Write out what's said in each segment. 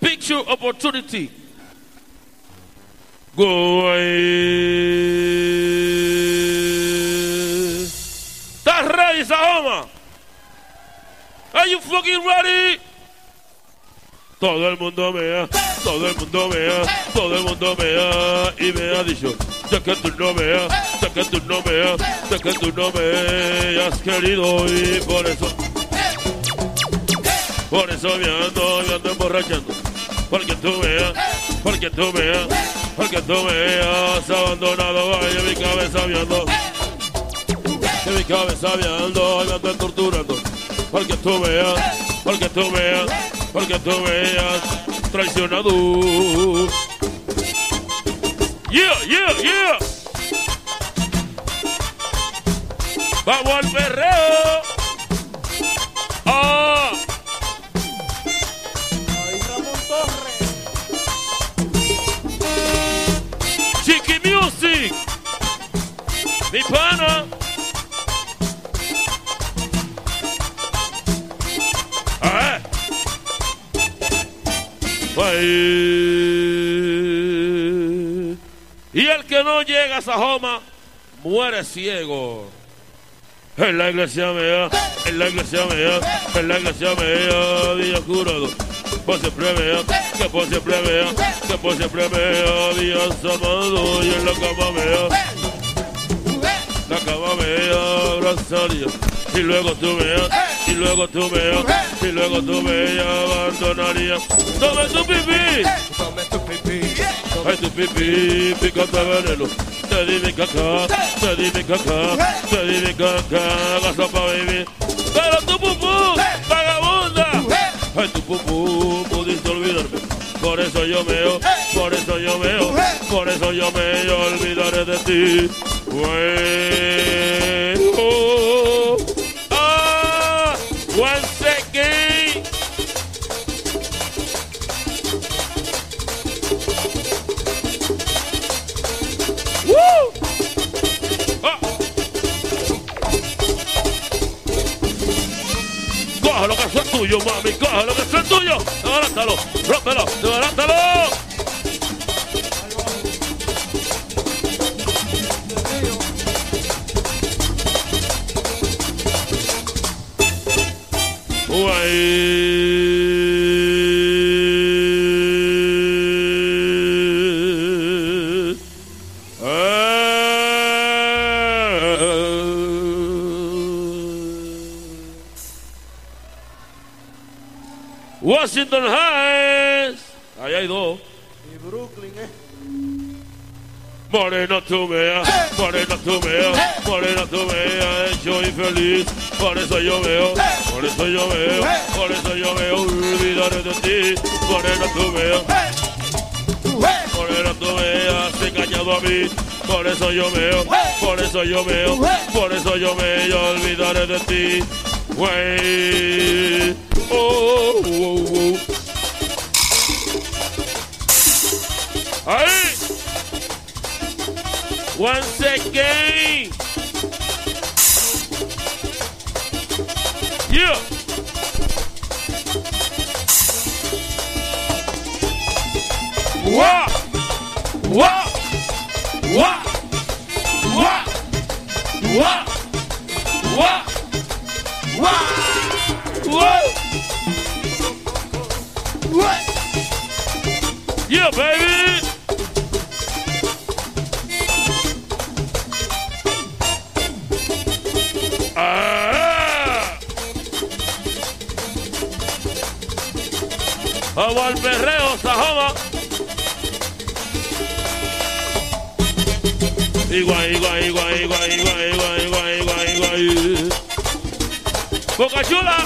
Picture opportunity. Go away. ¿Estás ready, Sahoma? Are you fucking ready? Todo el mundo mea, todo el mundo todo el mundo y me ha dicho, ya que tú no veas, ya que tú no veas, ya que tú no me has querido y por eso, por eso me ando emborrachando, porque tú veas, porque tú veas, porque tú me has abandonado, vaya mi cabeza viendo, que mi cabeza viendo, me ando torturando, porque tú veas, porque tú veas, porque tú me has traicionado. Yeah, yeah, yeah. Vamos al perreo. No llega a Sajoma muere ciego. En la iglesia mea, en la iglesia mea, en la iglesia mea, día curado. Por siempre mea, que por siempre mea, que por siempre mea, días amado y en la cama mea. la cama me abrazaría. Y luego tú me, y luego tú me, y luego tú me abandonarías. Tome tu pipí, Tome tu pipí. ay tu pipí, picante veneno. Te di mi caca, te di mi caca, te di mi caca, gaso pa' vivir. Pero tu pupú, vagabunda, ay tu pupú, pudiste olvidarme. Por eso yo meo, por eso yo meo, por eso yo me olvidaré de ti. Wey, tuyo, mami, coge lo que es tuyo, agántalo, rómpelo, agántalo. Uy. Washington Heights. Ahí hay dos. Y Brooklyn, eh. Morena tú me morena tú me morena tú me hecho infeliz. Por eso yo veo, por eso yo veo, por eso yo veo olvidaré de ti. Morena tú me morena tú me has engañado a mí. Por eso yo veo, por eso yo veo, por eso yo me olvidaré de ti. Wey, oh, oh, oh. All right. One second. Yeah. Wah, wah, wah, wah, wah, wah, wah, wah. Yeah, baby. Vamos al perreo, Sajoma. Igual, igual, igual, igual, igual, igual, igual, igual, igual. Boca chula.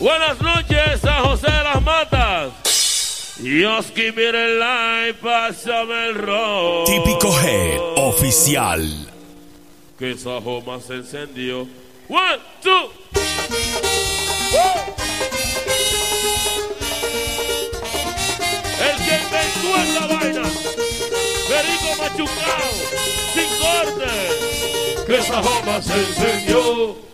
Buenas noches a José de las Matas. Dios que. Típico G, oficial. Que esa joma se encendió. One, two. El que inventó esta vaina. Perico machucado, sin corte. Que esa joma se encendió.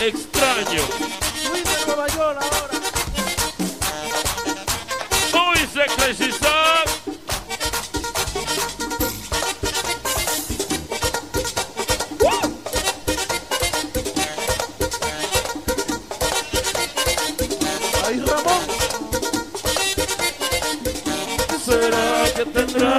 Extraño. Swing de Nueva York ahora. Hoy se Sam. Ahí Ramón. ¿Será que tendrá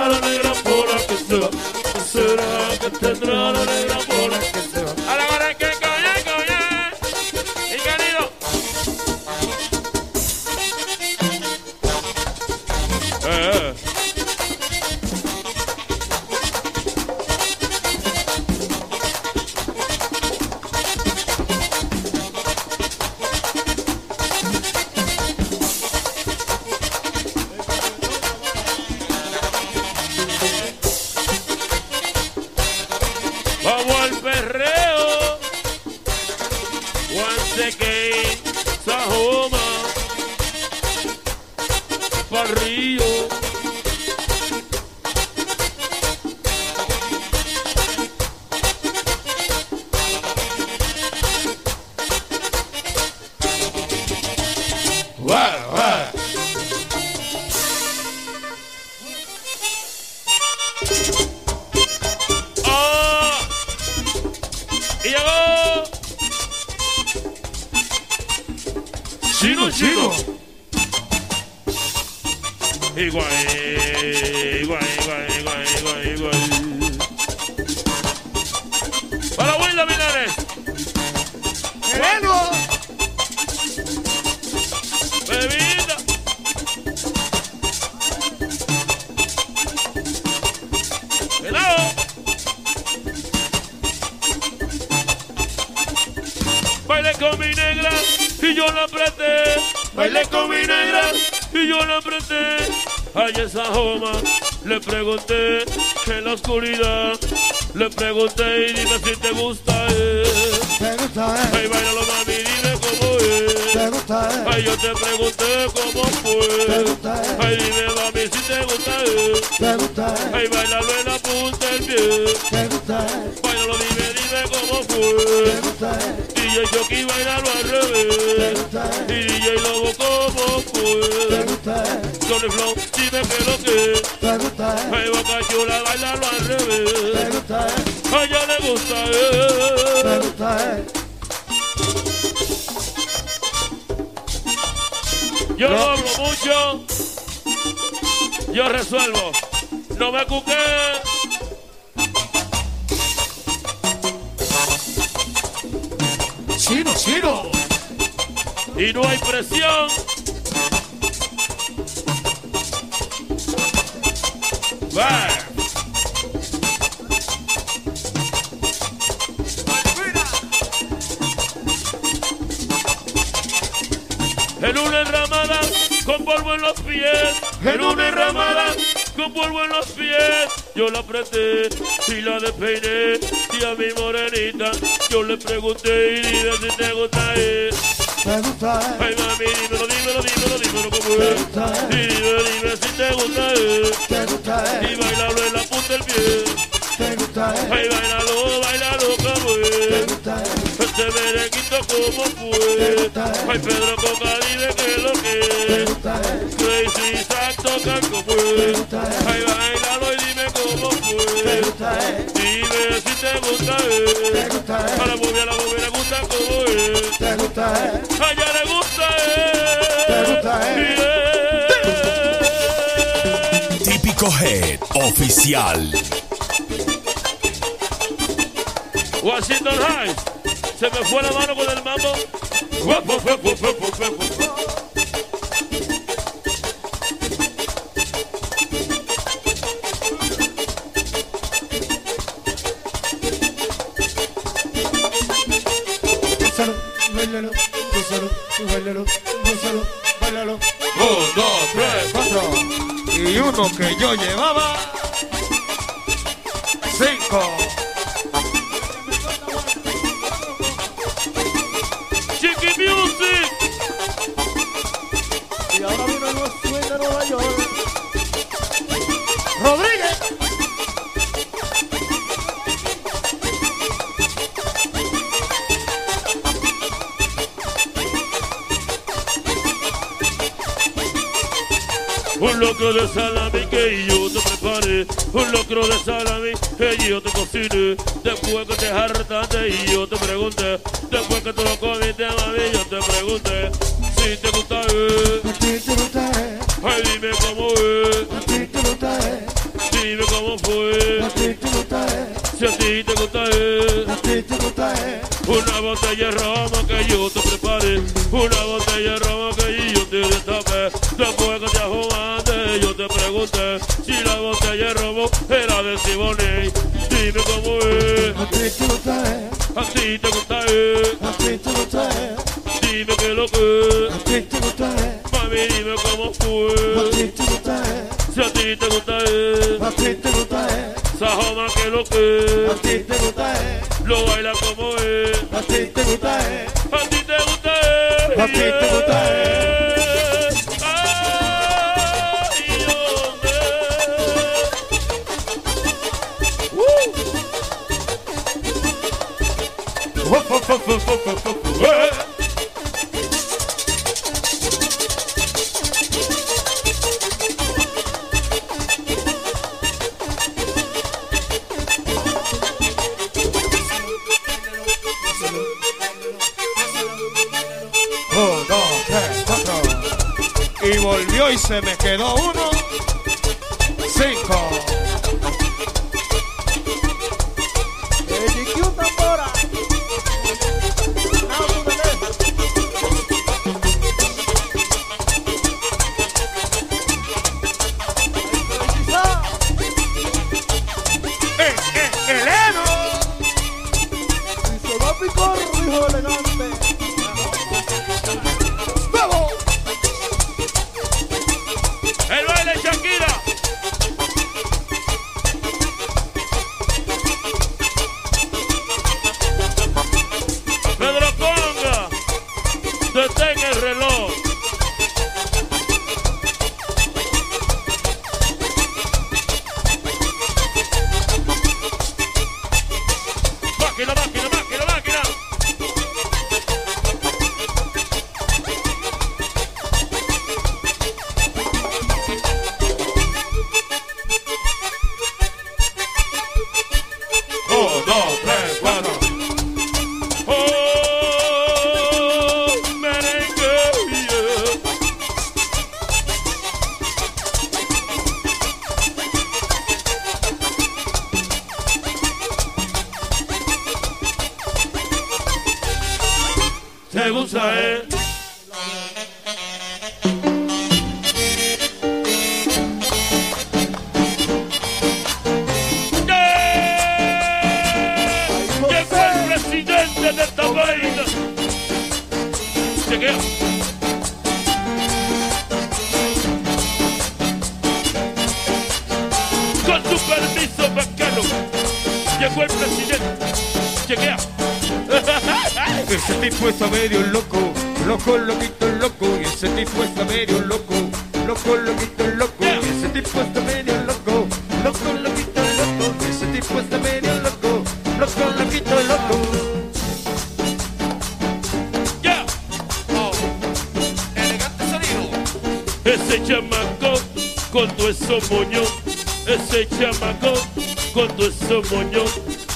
gusta, eh. Ay, bailalo mami, dime cómo es. Te gusta, eh. Ay, yo te pregunté cómo fue. Te gusta, eh. Ay, dime, mami, si te gusta, eh. Te gusta, eh. Ay, bailalo en la punta del pie. Te gusta, eh. Bailalo, dime, dime cómo Te fue. gusta, eh. DJ Chucky, bailalo al Te revés. gusta, Y eh. DJ Lobo, ¿cómo Te fue? gusta, eh. Johnny Flow, dime qué es lo que. Te gusta, eh. Ay, Boca Chula, bailalo al Te revés. gusta, eh. A ella le gusta, Te eh. gusta, eh. Yo no. hablo mucho. Yo resuelvo. No me cuqué. Chino, chino. Y no hay presión. Bye. Polvo en los pies. En una enramada con polvo en los pies. Yo la apreté y la despeiné. Y a mi morenita yo le pregunté y dime si te gusta ir. Me gusta, Ay mami, dímelo, dímelo, dímelo, dímelo como Me es. gusta. Y dime, dime si te gusta ir. te gusta, Y bailalo en la punta del pie. te gusta, Ay, bailalo, bailalo como es. gusta, Este merenguito como fue. Ay, Pedro Coca, dime que lo que es. Crazy Te es. gusta. Ay, bailalo y dime cómo fue. Dime si te gusta gusta, A la movie, a la movie le gusta como es. te gusta, A ella le gusta es. Te gusta. Yeah. Típico Head Oficial. Washington Heights. Se me fue la mano con el mambo. Guapo, guapo, guapo, guapo. Gózalo, bailalo, gózalo, bailalo, gózalo, bailalo. Un, dos, tres, cuatro. Y uno que yo llevaba. Cinco. Salami que yo te prepare. Un locro de salami que yo te cocine. Después que te hartaste y yo te pregunte. Después que tú lo comiste, mami, yo te pregunte.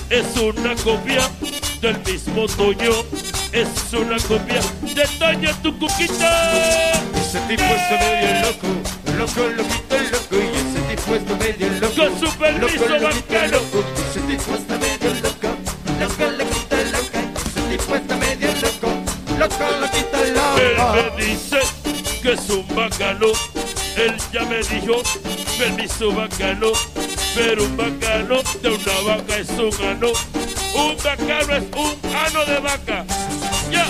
Es una copia del mismo Toño, es una copia de Toño tu cuquita. Ese tipo está medio loco, loco, loquito, loco. Y ese tipo está medio loco. Con su permiso loco, bacano. loco. Ese tipo está medio loco, loco, loquito, loco. Ese tipo está medio loco, loco, loquito, Él loco. me dice que es un bacano, él ya me dijo, permiso bacano, pero un bacano de una vaca es un ano, un bacano es un ano de vaca. Ya.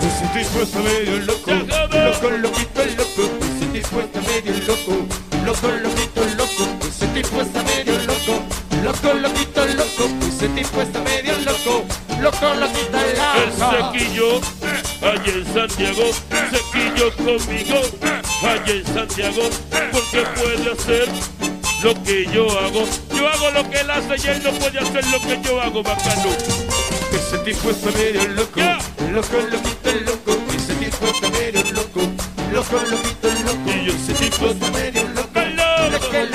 Ese tipo está medio loco, loco, loquito, loco. Ese tipo está medio loco, loco, loquito, loco. Ese tipo está medio loco, loco, loquito, loco. Ese tipo está medio loco, loco, loquito, El loco. sequillo, allá en Santiago, sequillo conmigo, allá en Santiago, porque puede hacer lo que yo hago. Yo hago lo que él hace y él no puede hacer lo que yo hago, bacano. Ese tipo está medio loco, Ya. loco, loquito, loco. Ese tipo está medio loco, loco, loquito, loco. Y yo Ese tipo está medio loco, loco.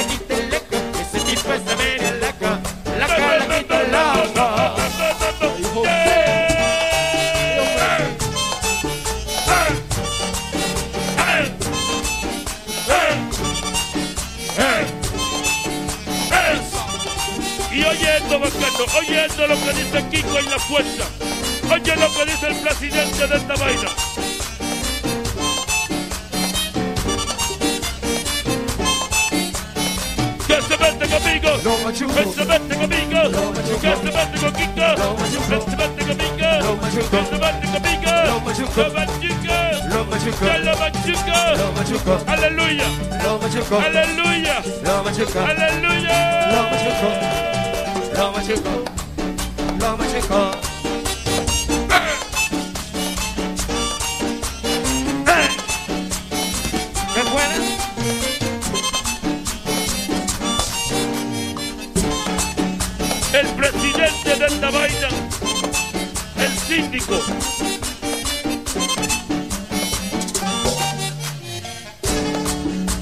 Oyendo, oyendo lo que dice Kiko en la fuerza. Oye lo que dice el presidente de esta vaina. Que se mete conmigo, que se mete conmigo, que se mete con Kiko, que se mete conmigo, que se mete conmigo, Lo machuco, que lo machuco, Aleluya, aleluya, machuco, aleluya. Lo machuco, lo machuco, lo machuco. ¿Qué buena? el presidente de esta vaina, el síndico.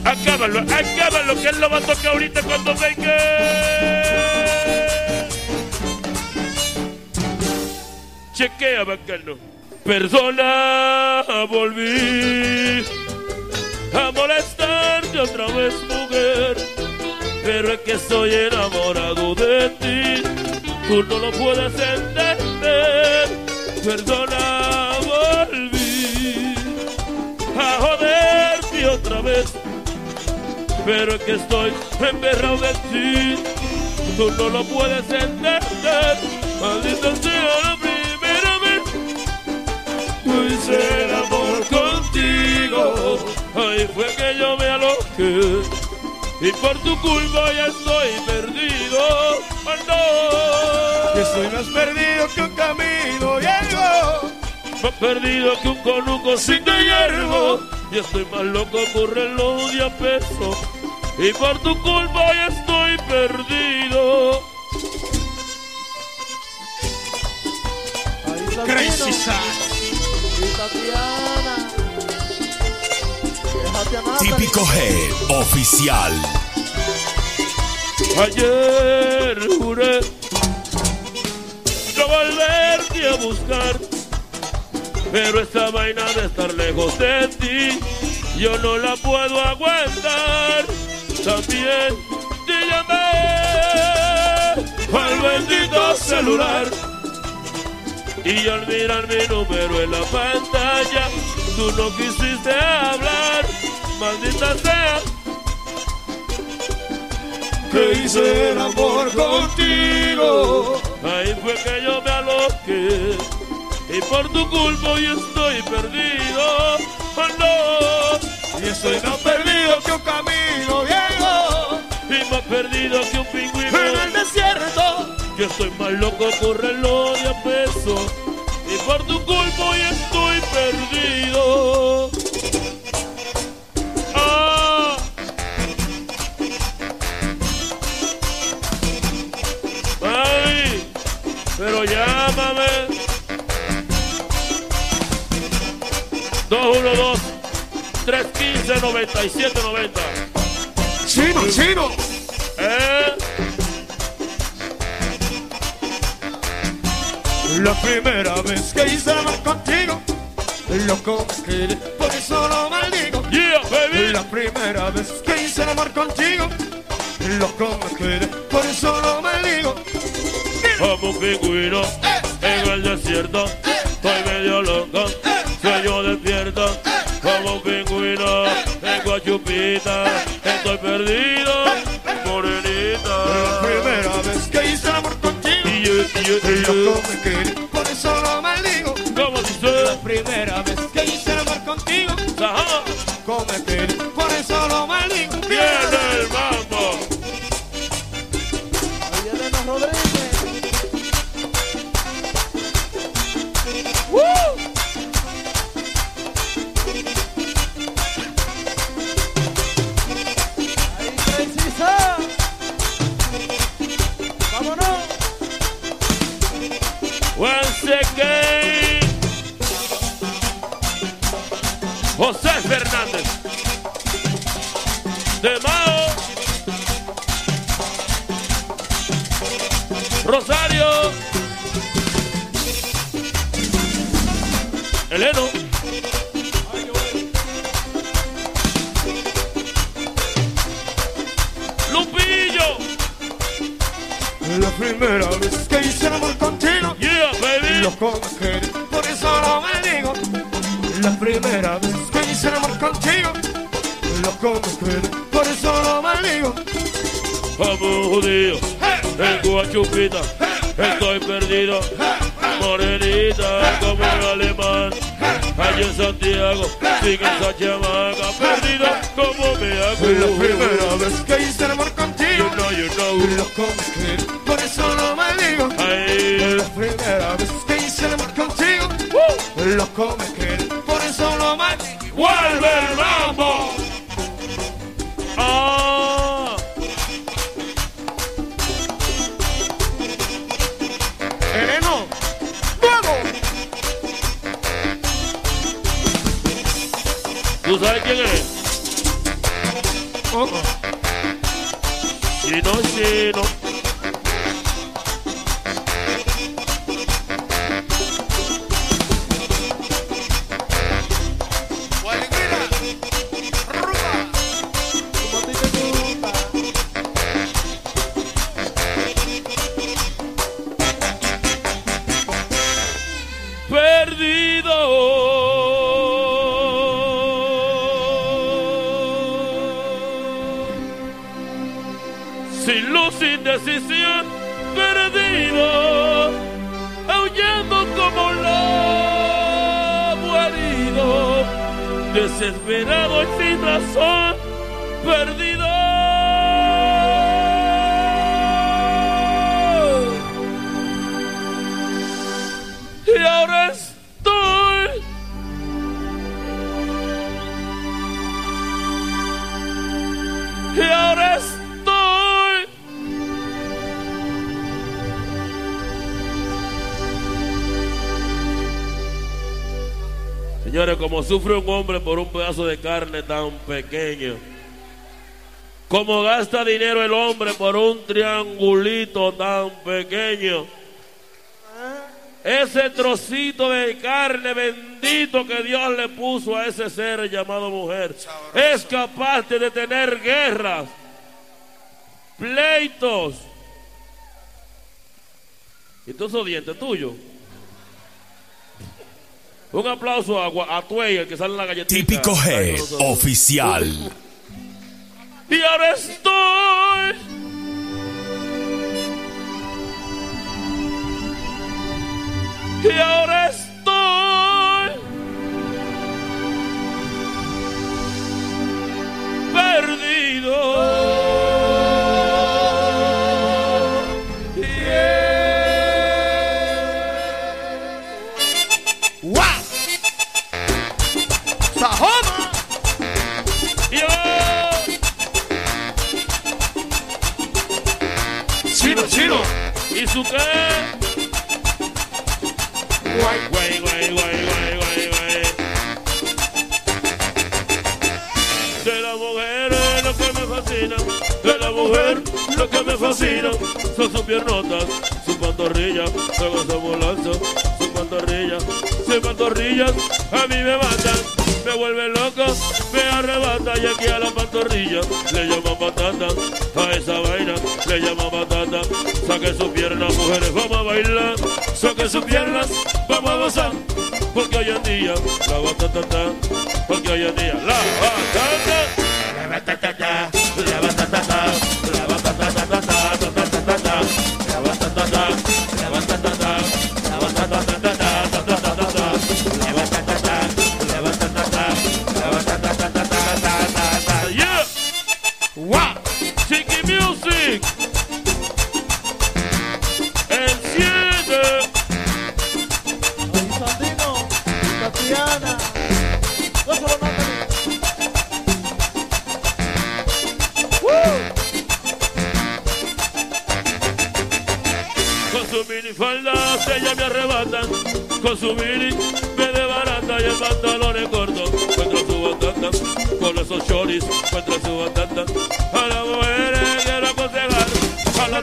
Acábalo, acábalo, que él lo va a tocar ahorita cuando venga. Chequea, bacano. Perdona, volví a molestarte otra vez, mujer. Pero es que estoy enamorado de ti. Tú no lo puedes entender. Perdona, volví a joderte otra vez. Pero es que estoy emberrado de ti. Tú no lo puedes entender. Maldita sea hice el amor contigo. Ahí fue que yo me aloqué. Y por tu culpa ya estoy perdido. Oh, no. Yo estoy más perdido que un camino llego. Más perdido que un conuco sin de hierro. Y estoy más loco que un reloj de a peso. Y por tu culpa ya estoy perdido. Crazy Típico Head Oficial. Ayer juré no volverte a buscar, pero esta vaina de estar lejos de ti, yo no la puedo aguantar. También te llamé al bendito celular y al mirar mi número en la pantalla, tú no quisiste hablar, maldita sea. Que hice el amor contigo. Ahí fue que yo me aloqué y por tu culpa hoy estoy perdido. Oh, no. Y estoy más perdido que un camino viejo. Y más perdido que un estoy más loco por reloj de tu culpa hoy estoy perdido. Ah. Mami, pero llámame. 212 315 9790. Chino, chino. La primera vez que hice amor contigo, loco me quedé, por eso lo maldigo. Yeah, baby. La primera vez que hice amor contigo, loco me quedé, por eso lo maldigo. Como un pingüino en el desierto. Estoy medio loco, sueño despierto. Como un pingüino en Guachupita. Estoy perdido, La morenita. primera vez que hice el amor contigo, Y yo, y yo, y yo. loco me quedé, por eso lo maldigo. ¿Cómo dice? La primera vez Judío, en Guachupita, estoy perdido, morenita como un alemán, allá en Santiago, sin esa chamaca, perdido como me La hago. primera vez que hice el amor contigo, You know, you know, loco me quedé, por eso lo maldigo. ay, La primera vez que hice el amor contigo, loco me quedé, por eso lo maldigo. vuelve el mambo. Ah, ¿tú sabes quién es? Oh, oh. Chino, chino. Sufre un hombre por un pedazo de carne tan pequeño, como gasta dinero el hombre por un triangulito tan pequeño, ese trocito de carne bendito que Dios le puso a ese ser llamado mujer es capaz de detener guerras, pleitos. ¿Y todos esos dientes tuyos? Un aplauso a, a Tuey, el que sale en la galletita. Típico G oficial. Y ahora estoy. Y ahora estoy. azúcar. Guay, guay, guay, guay, guay, guay, guay. De la mujer es lo que me fascina, de la mujer lo que me fascina. Son sus piernotas, su pantorrilla, luego su ambulancia, su pantorrilla, sus pantorrillas a mí me matan me vuelve loco, me arrebata y aquí a la pantorrilla le llaman patata, a esa vaina le llaman patata, saque sus piernas, mujeres, vamos a bailar, saque sus piernas, vamos a gozar, porque hoy en día la batata, porque hoy en día la batata, la batata.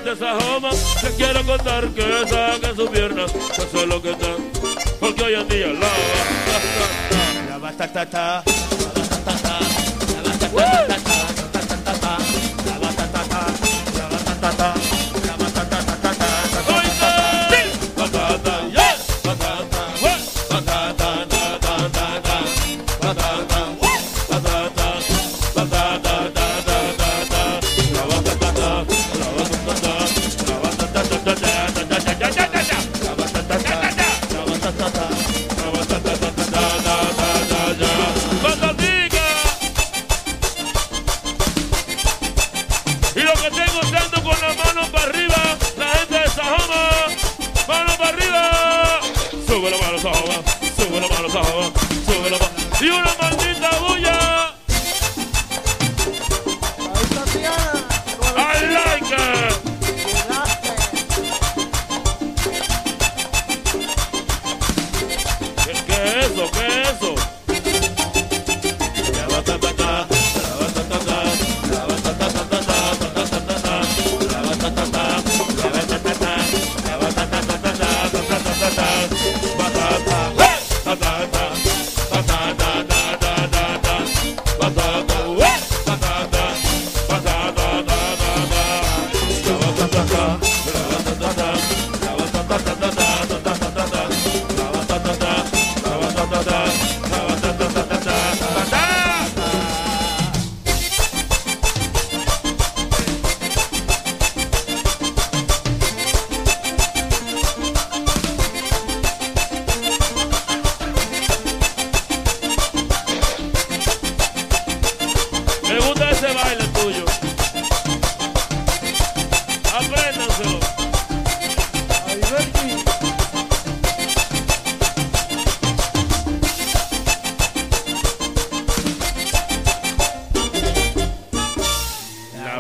de esa joma Te quiero contar que saque su pierna Que sé lo que está Porque hoy en día la La batata La batata La batata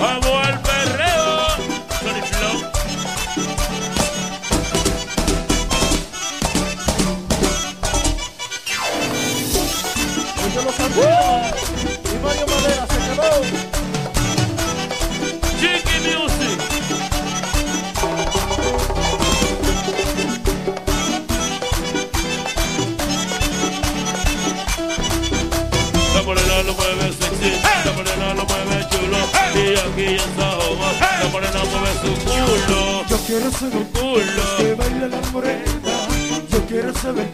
Amor quiero ser un culo que baila la morena. Yo quiero saber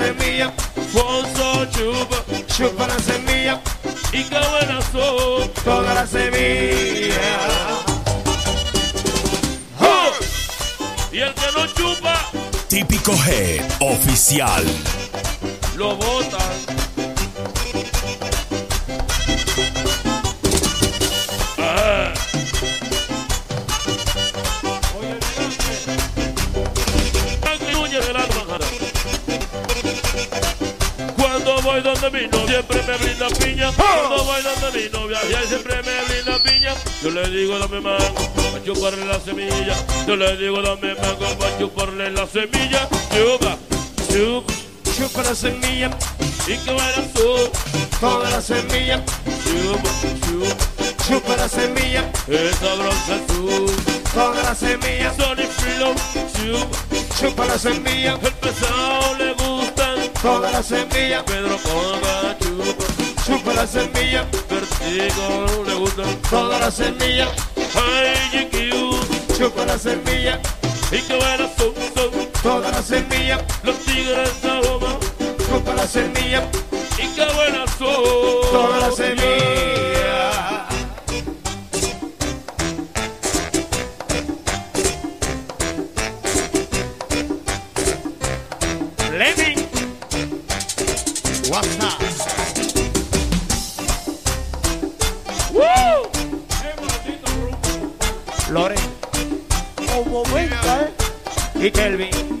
semilla, Fonso chupa, chupa la semilla y qué buena son todas las semillas. ¡Oh! Y el que no chupa, típico G, oficial. Bailando mi novia y él siempre me brinda piña. Yo le digo dame mango para chuparle la semilla. Yo le digo dame mango para chuparle la semilla. Chupa, chupa, Chupa la semilla, y que baila tú. toda la semilla, Chupa, chupa, chupa la semilla, esa bronce tú. toda la semilla, Sony Freedom, chupa. chupa la semilla, El pesado le. Toda la semilla, Pedro Conga, chupa. chupa la semilla, Vertigo le gustan. toda la semilla, Ay, GQ. chupa la semilla, Y que son, son. toda la semilla, Los tigres de Roma. chupa la semilla, Y que buena son. toda la semilla. Y Kelvin.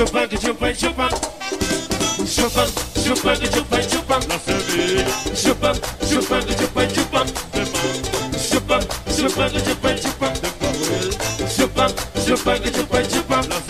Chupa, que chupa, chupa. Chupa, chupa, que chupa, chupa. La semilla Chupa, chupa, que chupa, chupa. Chupa, chupa, que chupa, chupa. Chupa, chupa, que chupa, chupa. La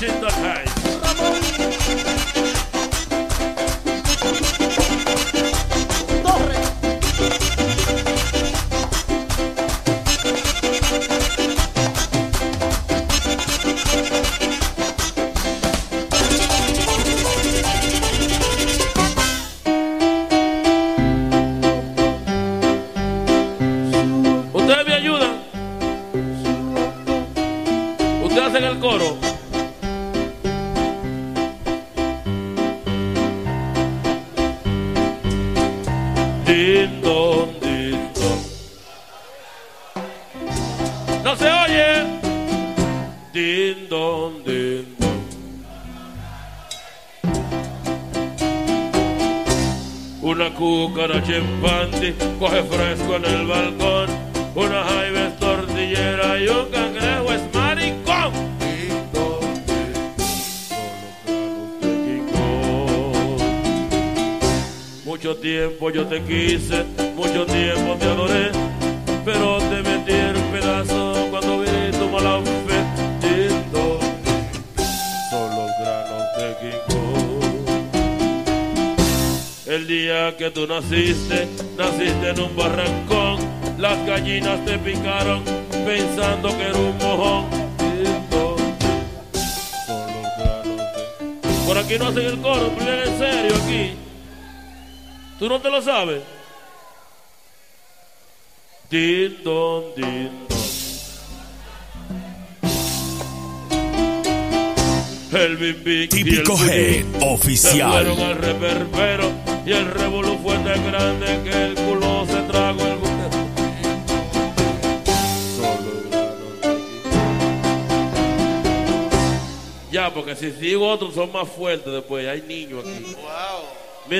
Washington Heights.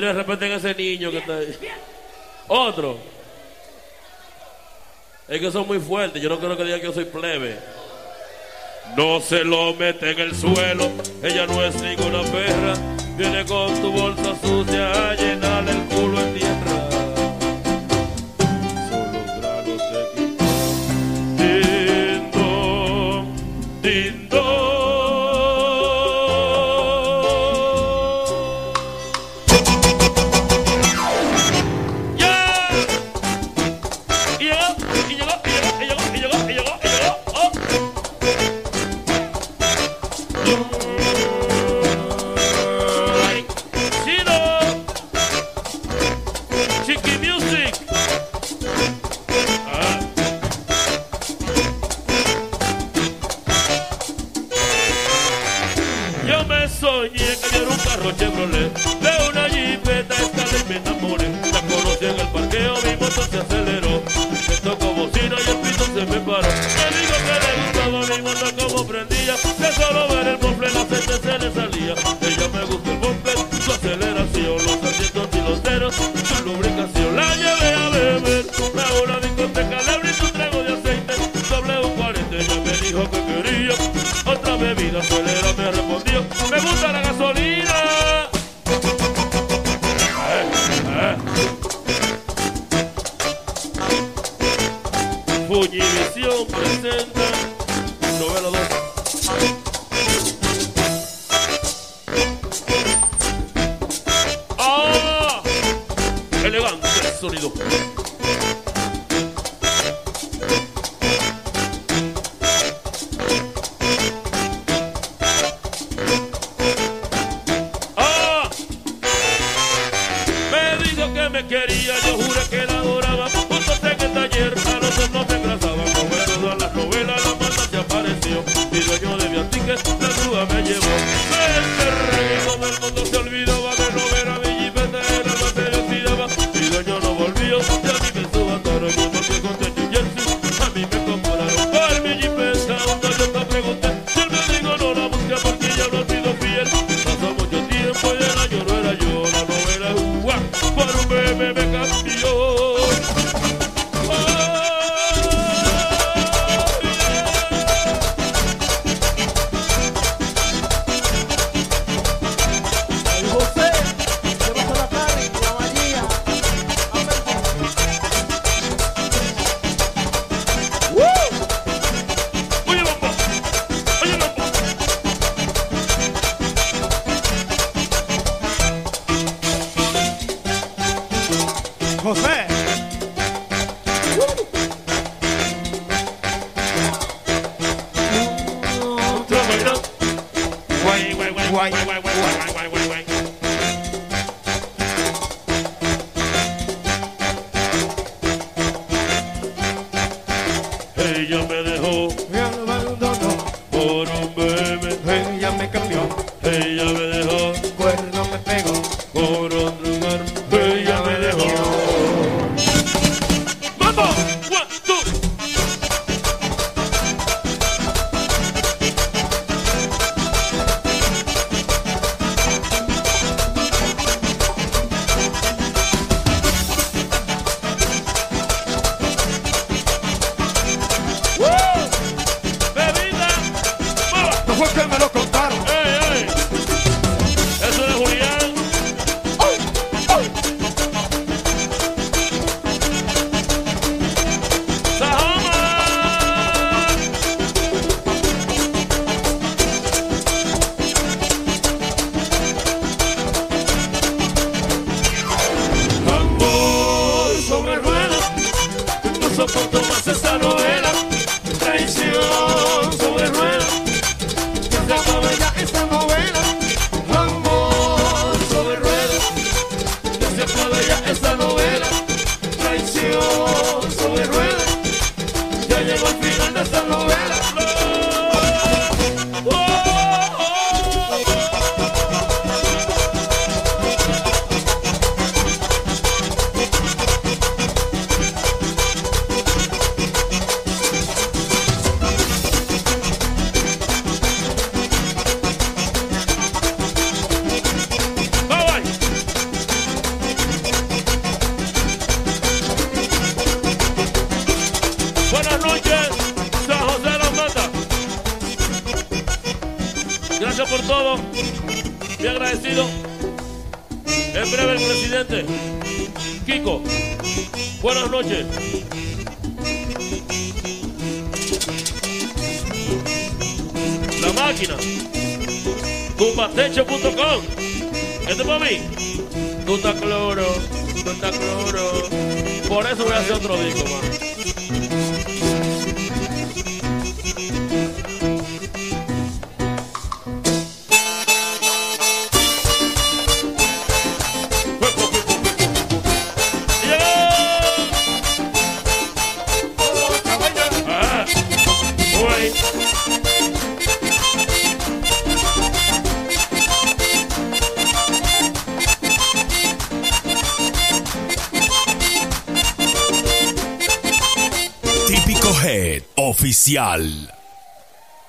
le respeten a ese niño que está ahí. Otro. Es que son muy fuertes. Yo no creo que digan que yo soy plebe. No se lo mete en el suelo. Ella no es ninguna perra. Viene con tu bolsa sucia a llenarle el culo en tierra.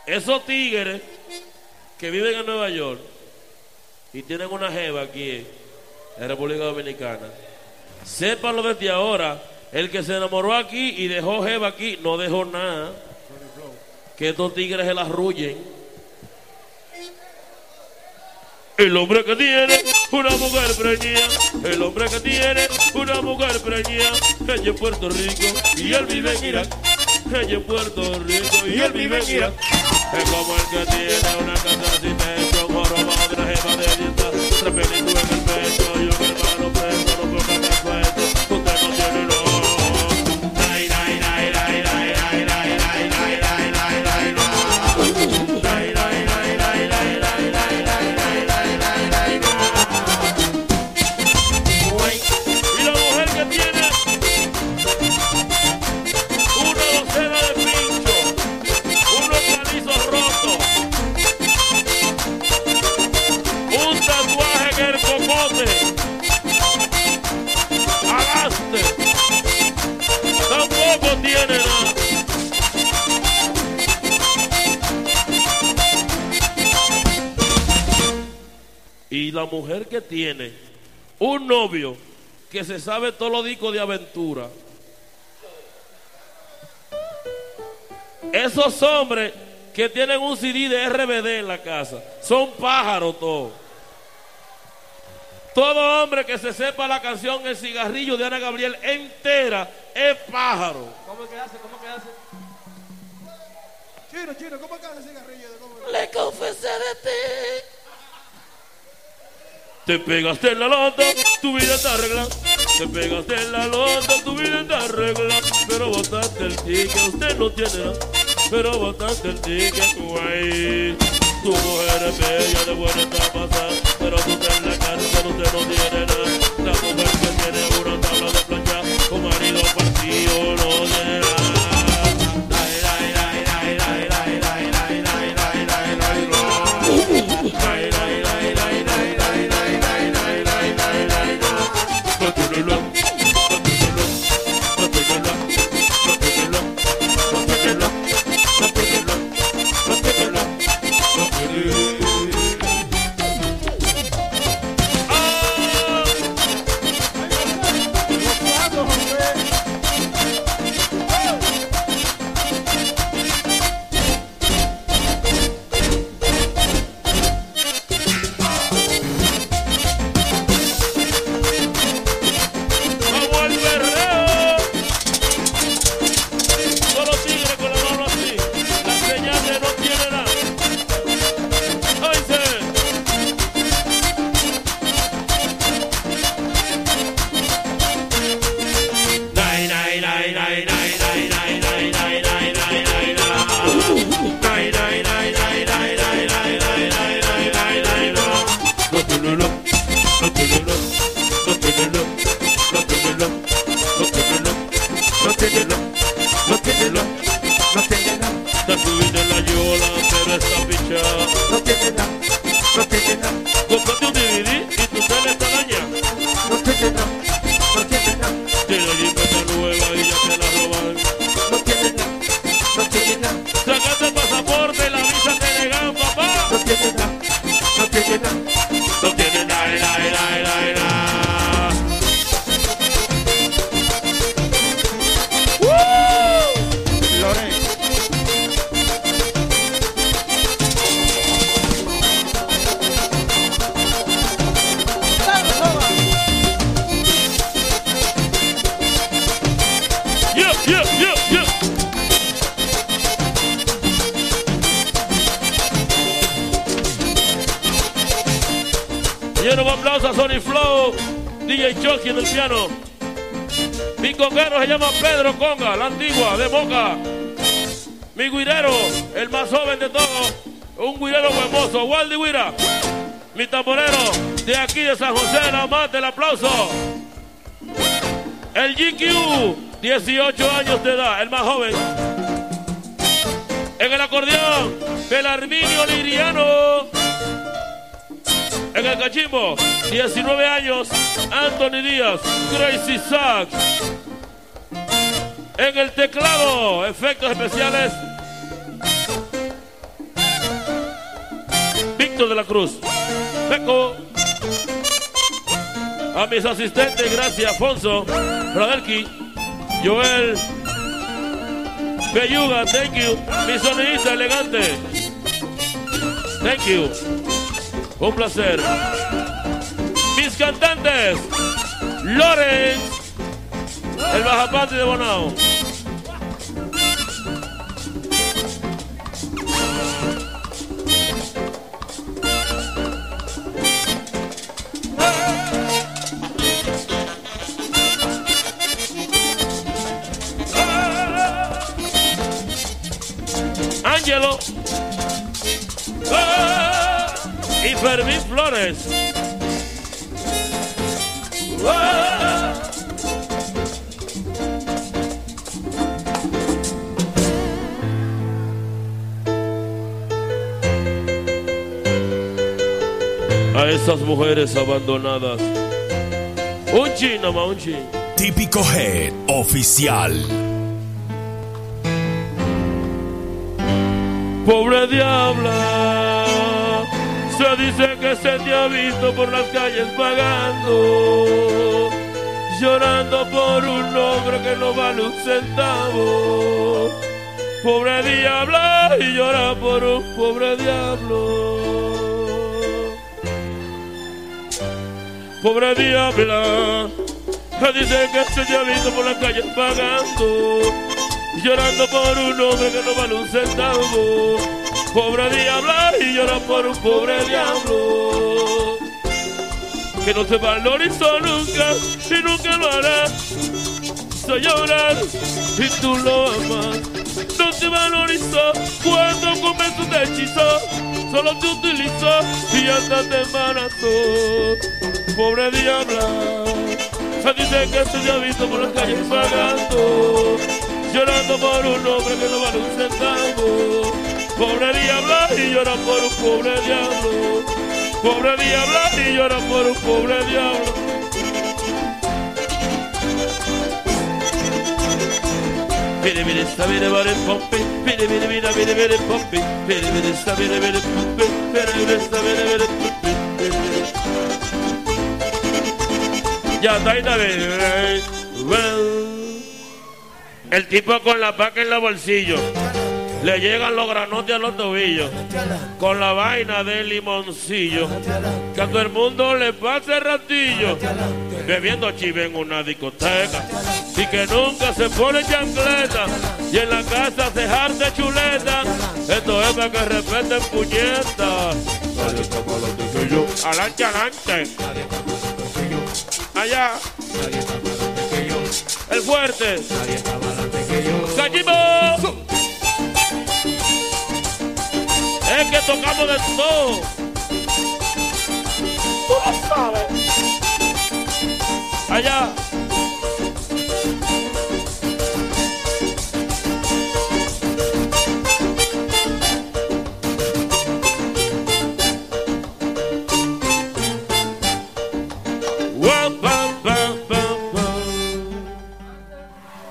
Esos tigres que viven en Nueva York y tienen una jeva aquí en República Dominicana, sépanlo desde ahora, el que se enamoró aquí y dejó jeva aquí, no dejó nada. Que estos tigres se la arrullen. El hombre que tiene una mujer preñida, el hombre que tiene una mujer preñida, ella en Puerto Rico y él vive en Irak. Ella en Puerto Rico y él vive en Irak. Es como el que tiene una casa sin techo, jorobado de una jeva de dieta, tres películas en el pecho mujer que tiene un novio que se sabe todos los discos de aventura. Esos hombres que tienen un CD de RBD en la casa son pájaros todos. Todo hombre que se sepa la canción El cigarrillo de Ana Gabriel entera es pájaro. ¿Cómo que hace? ¿Cómo que hace? Chino, chino, ¿cómo es que hace el cigarrillo? Le confesé de ti. Te pegaste en la lota, tu vida está arreglada. Te pegaste en la lota, tu vida está arreglada. Pero botaste el ticket, usted no tiene nada. Pero botaste el ticket, güey. Tu mujer es bella, de buena está pasada. Pero tú estás en la cárcel, usted no tiene nada. La mujer que tiene una de de San José, la más del aplauso. El GQ, 18 años de edad, el más joven. En el acordeón, el Arminio Liriano. En el cachimbo, 19 años, Anthony Díaz, Crazy Sax. En el teclado, efectos especiales, Víctor de la Cruz. Beco. A mis asistentes, gracias, Afonso, Radelki, Joel, Belluga, thank you. Mi sonidista elegante. Thank you. Un placer. Mis cantantes. Lorenz. El bajapate de Bonao. Fermín Flores. A esas mujeres abandonadas. Un chin, nomás un chin. Típico Head Oficial. Pobre diabla, se dice que se te ha visto por las calles pagando, llorando por un hombre que no vale un centavo. Pobre diabla y llora por un pobre diablo. Pobre diabla, se dice que se te ha visto por las calles pagando llorando por un hombre que no vale un centavo. Pobre diabla y llora por un pobre diablo que no se valorizó nunca y nunca lo hará. Hizo llorar y tú lo amas. No te valorizó cuando comenzó te hechizó. Solo te utilizó y hasta te embarazó. Pobre diabla, se dice que se ha visto por las calles pagando llorando por un hombre que no vale un centavo. Pobre diabla y llora por un pobre diablo. Pobre diabla y llora por un pobre diablo. Mire, mire, está, mire, vale, pompe. Mire, mire, mira, mire, mire, pompe. Mire, mire, está, mire, mire, pompe. Mire, mire, está, mire, mire, pompe. Ya también. Well. El tipo con la paca en la bolsillo. Le llegan los granotes a los tobillos. Con la vaina del limoncillo. Que a todo el mundo le pase ratillo. Bebiendo chive en una discoteca. Y que nunca se pone chancleta. Y en la casa se jarde chuleta. Esto es para que respeten puñetas. Adelante, adelante. Allá. El fuerte. ¡Cachimbo! Es que tocamos de todo. Tú lo sabes. Allá.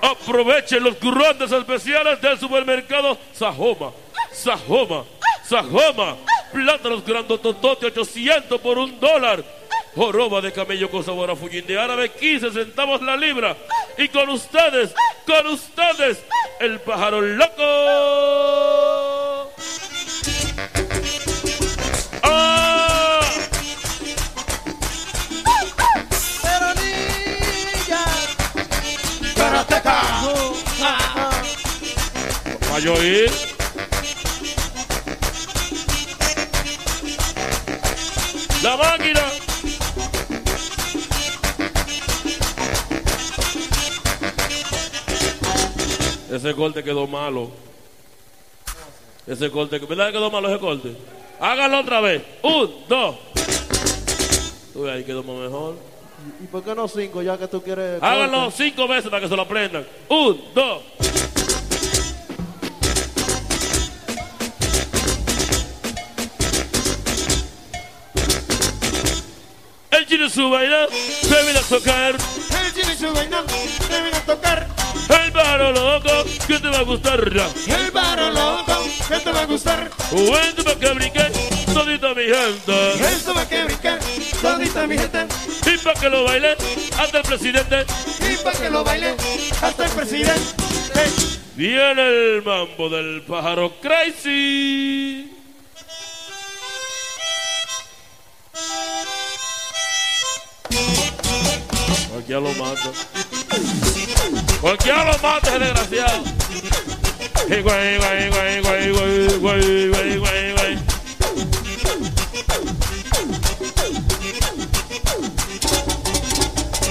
Aprovechen los grandes especiales del supermercado Sajoma. Sajoma. Sajoma. Plátanos grandototote 800 por un dólar. Joroba de camello con sabor a fullín de árabe 15 centavos la libra. Y con ustedes, con ustedes, el pájaro loco. ¡Ah! Pero niña, Karateca. ¿Va yo ir? La máquina. Ese corte quedó malo. Ese corte, ¿verdad que quedó malo ese corte? Hágalo otra vez. Un, dos. Uy, ahí quedó mejor. ¿Y por qué no cinco, ya que tú quieres? Hágalo corte? cinco veces para que se lo aprendan. Un, dos. Chino su bailar, se viene a tocar. Chino y su te viene a tocar. El paro loco, que te va a gustar. El barro loco que te va a gustar. Bueno, para que brinque, todita mi gente. Esto va que brincar, todita mi gente. Y para que lo baile, hasta el presidente. Y para que lo baile hasta el presidente. Viene el mambo del pájaro crazy. Cualquiera lo mata. Cualquiera lo mata, ese desgraciado. Hey, güey, güey, güey, güey, güey, güey, güey, güey, güey.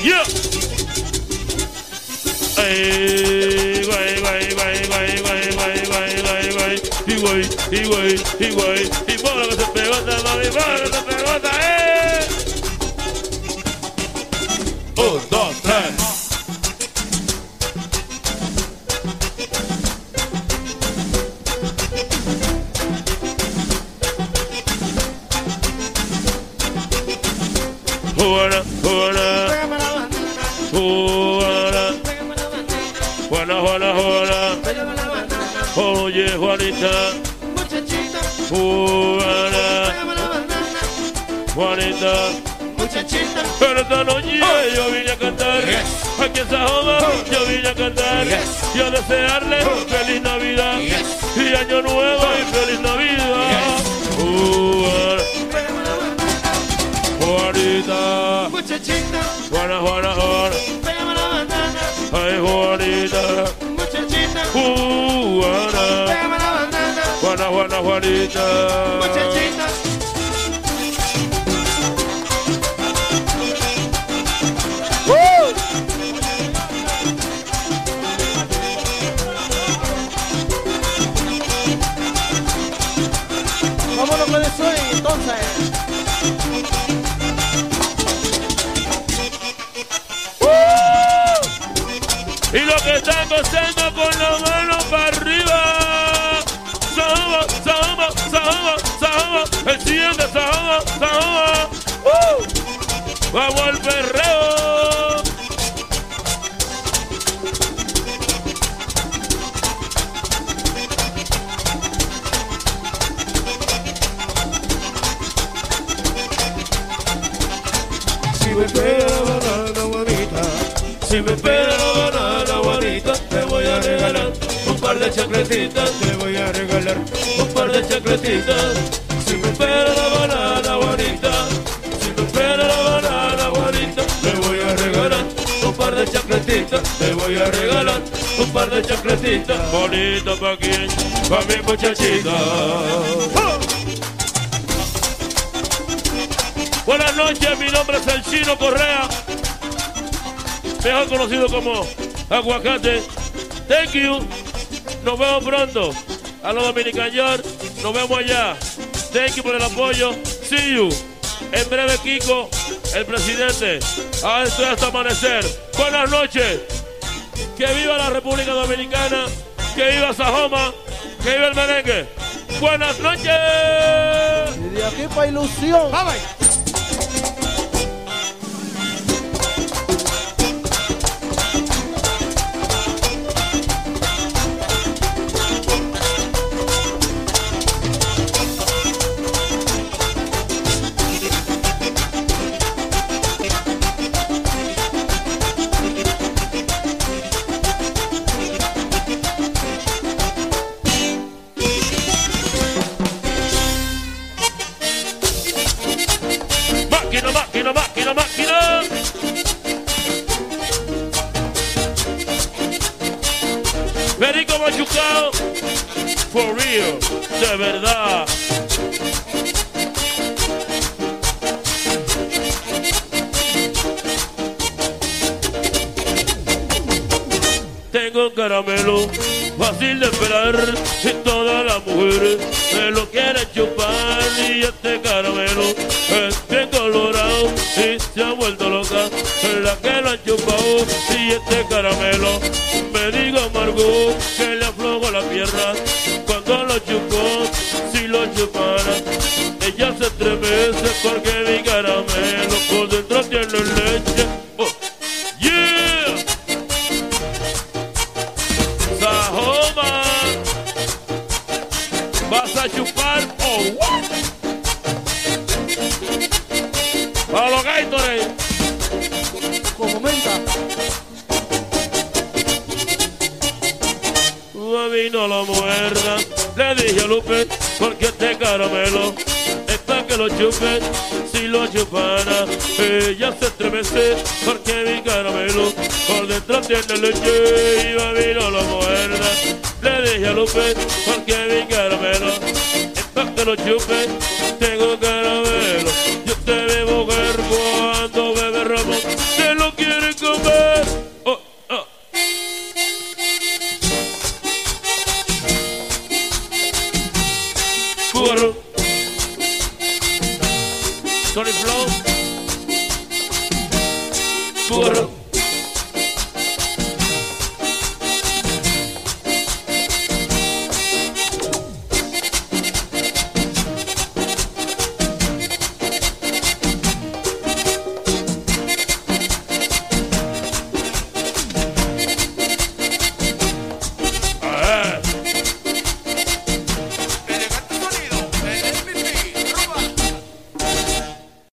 Yeah. Ay, güey, güey, güey, güey, güey, güey, güey, güey, güey. Y güey, y güey, y güey. Y por lo que se pegota, mami, por lo que se pegota, eh. Un, dos, tres. Juana, Juana, Pégame la banana, Juana, pégame la banana, Juana, Juana, Juana. Un, dos, tres. Juanita, muchachita, buena, Juanita. Pero esta noche yo vine a cantar. Aquí en Sajoma yo vine a cantar. Y a desearle feliz Navidad. Y año nuevo y feliz Navidad. Banana. Juanita. Muchachita, Juana, Juana, Juana. Ay, Juanita. Juana. Juana, Juana, Juanita Y los que están gozando con la te voy a regalar. un par de chacletitas. Si me espera la banana bonita, si me espera la banana bonita, te voy a regalar un par de chacletitas. Te voy a regalar un par de chacletitas. Bonita pa' quién, pa' mi muchachita. Buenas noches, mi nombre es el Chino Correa, mejor conocido como Aguacate. Thank you. Nos vemos pronto. A los Dominican Yard. Nos vemos allá. Thank you por el apoyo. See you. En breve, Kiko, el presidente. A esto hasta amanecer. Buenas noches. Que viva la República Dominicana. Que viva Sajoma. Que viva el merengue. Buenas noches. Y de aquí para ilusión. Máquina, máquina, máquina, máquina. Perico machucado, for real, de verdad. Tengo caramelo, fácil de esperar, si toda la mujer me lo quiere chupar y este caramelo es y se ha vuelto loca. La que lo ha chupado uh, y este caramelo. Me digo amargo que le aflojó la pierna cuando lo chupó, si lo chupara. Ella se estremece porque Jupiter.